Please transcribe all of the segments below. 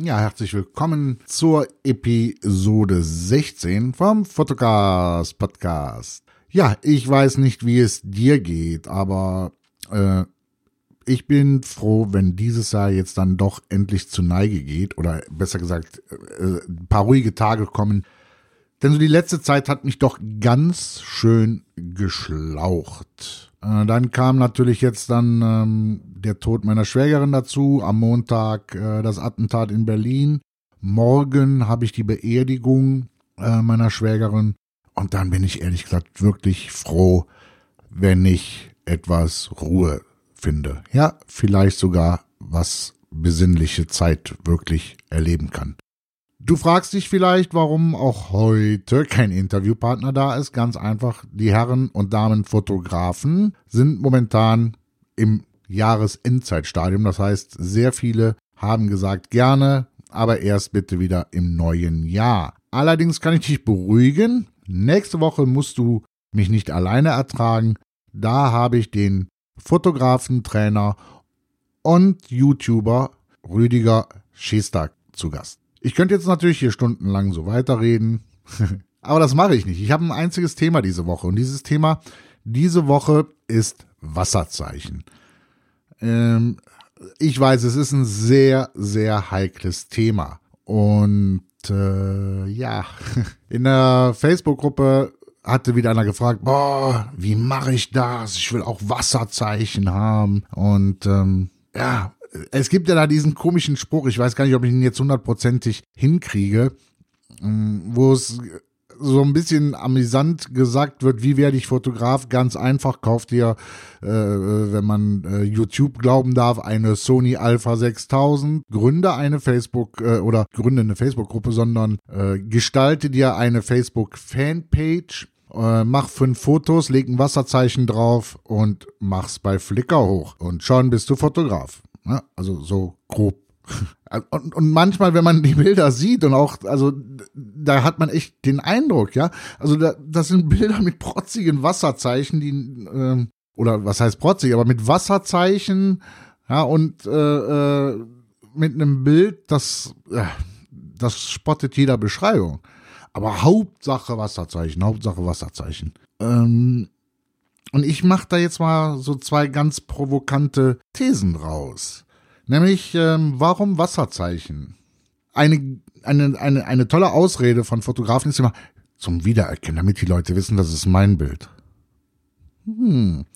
Ja, herzlich willkommen zur Episode 16 vom Fotocast Podcast. Ja, ich weiß nicht, wie es dir geht, aber äh, ich bin froh, wenn dieses Jahr jetzt dann doch endlich zu Neige geht oder besser gesagt äh, ein paar ruhige Tage kommen. Denn so die letzte Zeit hat mich doch ganz schön geschlaucht. Äh, dann kam natürlich jetzt dann ähm, der Tod meiner Schwägerin dazu, am Montag äh, das Attentat in Berlin. Morgen habe ich die Beerdigung äh, meiner Schwägerin. Und dann bin ich ehrlich gesagt wirklich froh, wenn ich etwas Ruhe finde. Ja, vielleicht sogar was besinnliche Zeit wirklich erleben kann. Du fragst dich vielleicht, warum auch heute kein Interviewpartner da ist. Ganz einfach, die Herren und Damen Fotografen sind momentan im Jahresendzeitstadium. Das heißt, sehr viele haben gesagt, gerne, aber erst bitte wieder im neuen Jahr. Allerdings kann ich dich beruhigen. Nächste Woche musst du mich nicht alleine ertragen. Da habe ich den Fotografen, Trainer und YouTuber Rüdiger Schestag zu Gast. Ich könnte jetzt natürlich hier stundenlang so weiterreden, aber das mache ich nicht. Ich habe ein einziges Thema diese Woche und dieses Thema diese Woche ist Wasserzeichen. Ähm, ich weiß, es ist ein sehr, sehr heikles Thema. Und äh, ja, in der Facebook-Gruppe hatte wieder einer gefragt, boah, wie mache ich das? Ich will auch Wasserzeichen haben. Und ähm, ja, es gibt ja da diesen komischen Spruch, ich weiß gar nicht, ob ich ihn jetzt hundertprozentig hinkriege, ähm, wo es so ein bisschen amüsant gesagt wird, wie werde ich Fotograf? Ganz einfach, kauft ihr, äh, wenn man äh, YouTube glauben darf, eine Sony Alpha 6000, gründe eine Facebook äh, oder gründe eine Facebook-Gruppe, sondern äh, gestalte dir eine Facebook-Fanpage, äh, mach fünf Fotos, leg ein Wasserzeichen drauf und mach's bei Flickr hoch. Und schon bist du Fotograf. Ne? Also so grob. Und, und manchmal, wenn man die Bilder sieht und auch, also da hat man echt den Eindruck, ja. Also da, das sind Bilder mit protzigen Wasserzeichen, die, äh, oder was heißt protzig, aber mit Wasserzeichen, ja, und äh, äh, mit einem Bild, das, äh, das spottet jeder Beschreibung. Aber Hauptsache Wasserzeichen, Hauptsache Wasserzeichen. Ähm, und ich mache da jetzt mal so zwei ganz provokante Thesen raus. Nämlich, ähm, warum Wasserzeichen? Eine, eine, eine, eine tolle Ausrede von Fotografen ist immer zum Wiedererkennen, damit die Leute wissen, das ist mein Bild. Hm.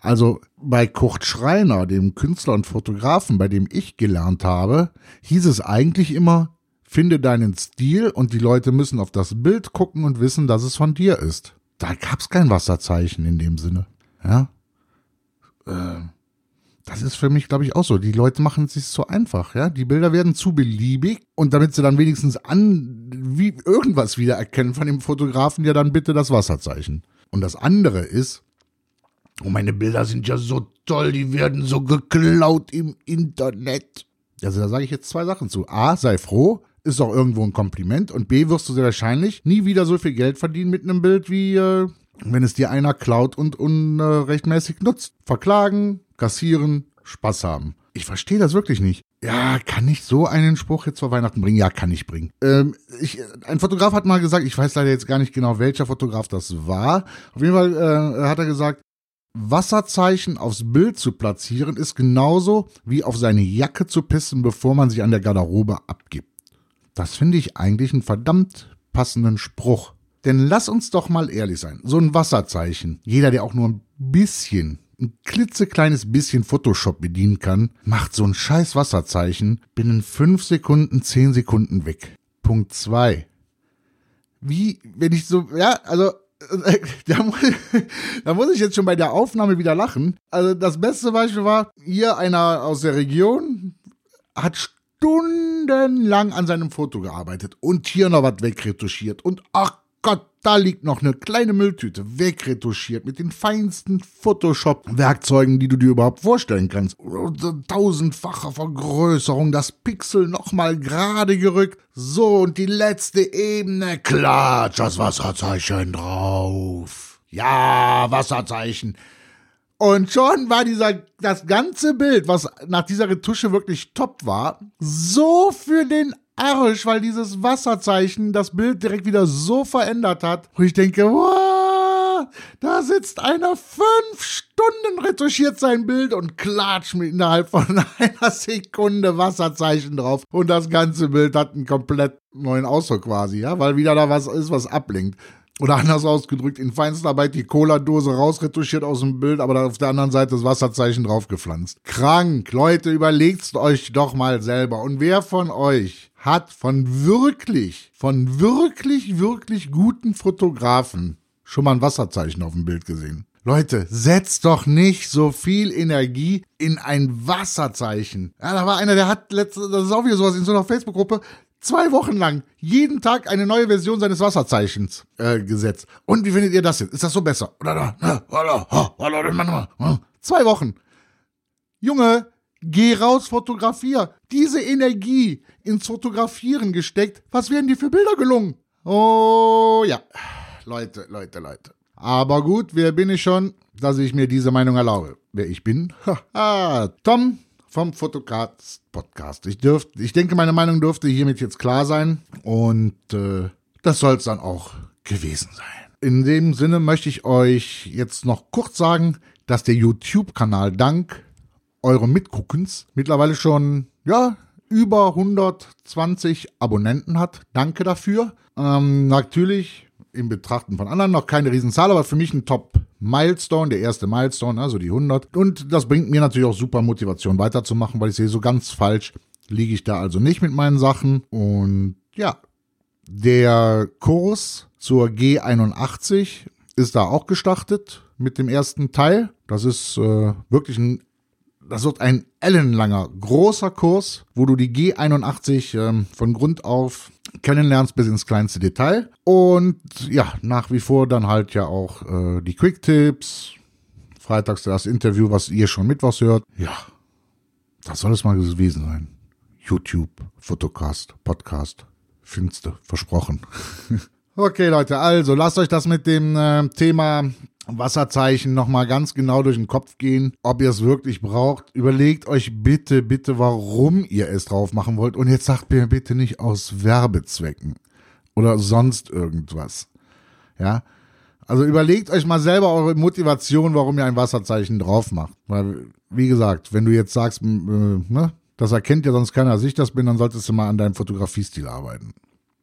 Also bei Kurt Schreiner, dem Künstler und Fotografen, bei dem ich gelernt habe, hieß es eigentlich immer, finde deinen Stil und die Leute müssen auf das Bild gucken und wissen, dass es von dir ist da gab es kein Wasserzeichen in dem Sinne. Ja. Äh, das ist für mich, glaube ich, auch so. Die Leute machen es sich so einfach, ja. Die Bilder werden zu beliebig und damit sie dann wenigstens an wie irgendwas wiedererkennen von dem Fotografen, ja dann bitte das Wasserzeichen. Und das andere ist, oh, meine Bilder sind ja so toll, die werden so geklaut im Internet. Also da sage ich jetzt zwei Sachen zu. A, sei froh, ist auch irgendwo ein Kompliment. Und B, wirst du sehr wahrscheinlich nie wieder so viel Geld verdienen mit einem Bild, wie äh, wenn es dir einer klaut und unrechtmäßig äh, nutzt. Verklagen, kassieren, Spaß haben. Ich verstehe das wirklich nicht. Ja, kann ich so einen Spruch jetzt vor Weihnachten bringen? Ja, kann ich bringen. Ähm, ich, ein Fotograf hat mal gesagt, ich weiß leider jetzt gar nicht genau, welcher Fotograf das war. Auf jeden Fall äh, hat er gesagt, Wasserzeichen aufs Bild zu platzieren, ist genauso wie auf seine Jacke zu pissen, bevor man sich an der Garderobe abgibt. Das finde ich eigentlich einen verdammt passenden Spruch. Denn lass uns doch mal ehrlich sein. So ein Wasserzeichen. Jeder, der auch nur ein bisschen, ein klitzekleines bisschen Photoshop bedienen kann, macht so ein scheiß Wasserzeichen binnen fünf Sekunden, zehn Sekunden weg. Punkt zwei. Wie, wenn ich so, ja, also, da muss, da muss ich jetzt schon bei der Aufnahme wieder lachen. Also das beste Beispiel war, hier einer aus der Region hat stundenlang an seinem Foto gearbeitet und hier noch was wegretuschiert und ach Da liegt noch eine kleine Mülltüte, wegretuschiert mit den feinsten Photoshop-Werkzeugen, die du dir überhaupt vorstellen kannst. Tausendfache Vergrößerung, das Pixel nochmal gerade gerückt. So, und die letzte Ebene, klatsch, das Wasserzeichen drauf. Ja, Wasserzeichen. Und schon war dieser, das ganze Bild, was nach dieser Retusche wirklich top war, so für den Arsch, weil dieses Wasserzeichen das Bild direkt wieder so verändert hat. Und ich denke, wow, da sitzt einer fünf Stunden retuschiert sein Bild und klatscht mir innerhalb von einer Sekunde Wasserzeichen drauf. Und das ganze Bild hat einen komplett neuen Ausdruck quasi, ja, weil wieder da was ist, was ablenkt. Oder anders ausgedrückt, in Feinstarbeit die Cola-Dose rausretuschiert aus dem Bild, aber auf der anderen Seite das Wasserzeichen draufgepflanzt. Krank. Leute, überlegt's euch doch mal selber. Und wer von euch hat von wirklich, von wirklich, wirklich guten Fotografen schon mal ein Wasserzeichen auf dem Bild gesehen? Leute, setzt doch nicht so viel Energie in ein Wasserzeichen. Ja, da war einer, der hat letzte, das ist auch wieder sowas in so einer Facebook-Gruppe, zwei Wochen lang jeden Tag eine neue Version seines Wasserzeichens äh, gesetzt. Und wie findet ihr das jetzt? Ist das so besser? Zwei Wochen. Junge, geh raus, fotografier. Diese Energie ins Fotografieren gesteckt. Was wären dir für Bilder gelungen? Oh ja. Leute, Leute, Leute. Aber gut, wer bin ich schon, dass ich mir diese Meinung erlaube? Wer ich bin? Tom, vom Fotocast Podcast. Ich, dürft, ich denke, meine Meinung dürfte hiermit jetzt klar sein und äh, das soll es dann auch gewesen sein. In dem Sinne möchte ich euch jetzt noch kurz sagen, dass der YouTube-Kanal dank eurem Mitguckens mittlerweile schon, ja, über 120 Abonnenten hat. Danke dafür. Ähm, natürlich im Betrachten von anderen noch keine Riesenzahl, aber für mich ein Top-Milestone, der erste Milestone, also die 100. Und das bringt mir natürlich auch super Motivation weiterzumachen, weil ich sehe, so ganz falsch liege ich da also nicht mit meinen Sachen. Und ja, der Kurs zur G81 ist da auch gestartet mit dem ersten Teil. Das ist äh, wirklich ein das wird ein ellenlanger, großer Kurs, wo du die G81 ähm, von Grund auf kennenlernst bis ins kleinste Detail. Und ja, nach wie vor dann halt ja auch äh, die Quick-Tipps. Freitags das Interview, was ihr schon mittwochs hört. Ja, das soll es mal gewesen sein. YouTube, Fotocast, Podcast. Finste, versprochen. okay, Leute, also lasst euch das mit dem äh, Thema Wasserzeichen nochmal ganz genau durch den Kopf gehen, ob ihr es wirklich braucht. Überlegt euch bitte, bitte, warum ihr es drauf machen wollt. Und jetzt sagt mir bitte nicht aus Werbezwecken oder sonst irgendwas. Ja. Also überlegt euch mal selber eure Motivation, warum ihr ein Wasserzeichen drauf macht. Weil, wie gesagt, wenn du jetzt sagst, äh, ne, das erkennt ja sonst keiner, dass ich das bin, dann solltest du mal an deinem Fotografiestil arbeiten.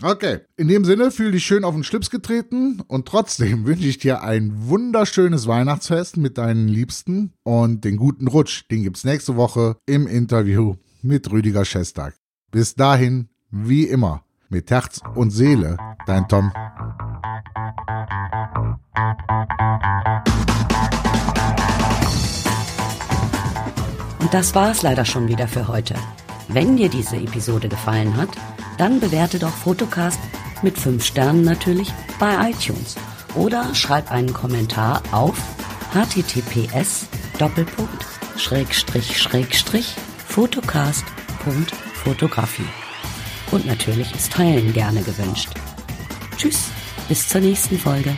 Okay, in dem Sinne, fühl dich schön auf den Schlips getreten und trotzdem wünsche ich dir ein wunderschönes Weihnachtsfest mit deinen Liebsten und den guten Rutsch. Den gibt's nächste Woche im Interview mit Rüdiger Schestag. Bis dahin, wie immer, mit Herz und Seele, dein Tom. Und das war's leider schon wieder für heute. Wenn dir diese Episode gefallen hat, dann bewerte doch Fotocast mit 5 Sternen natürlich bei iTunes oder schreib einen Kommentar auf https fotocast.fotografie. Und natürlich ist Teilen gerne gewünscht. Tschüss, bis zur nächsten Folge.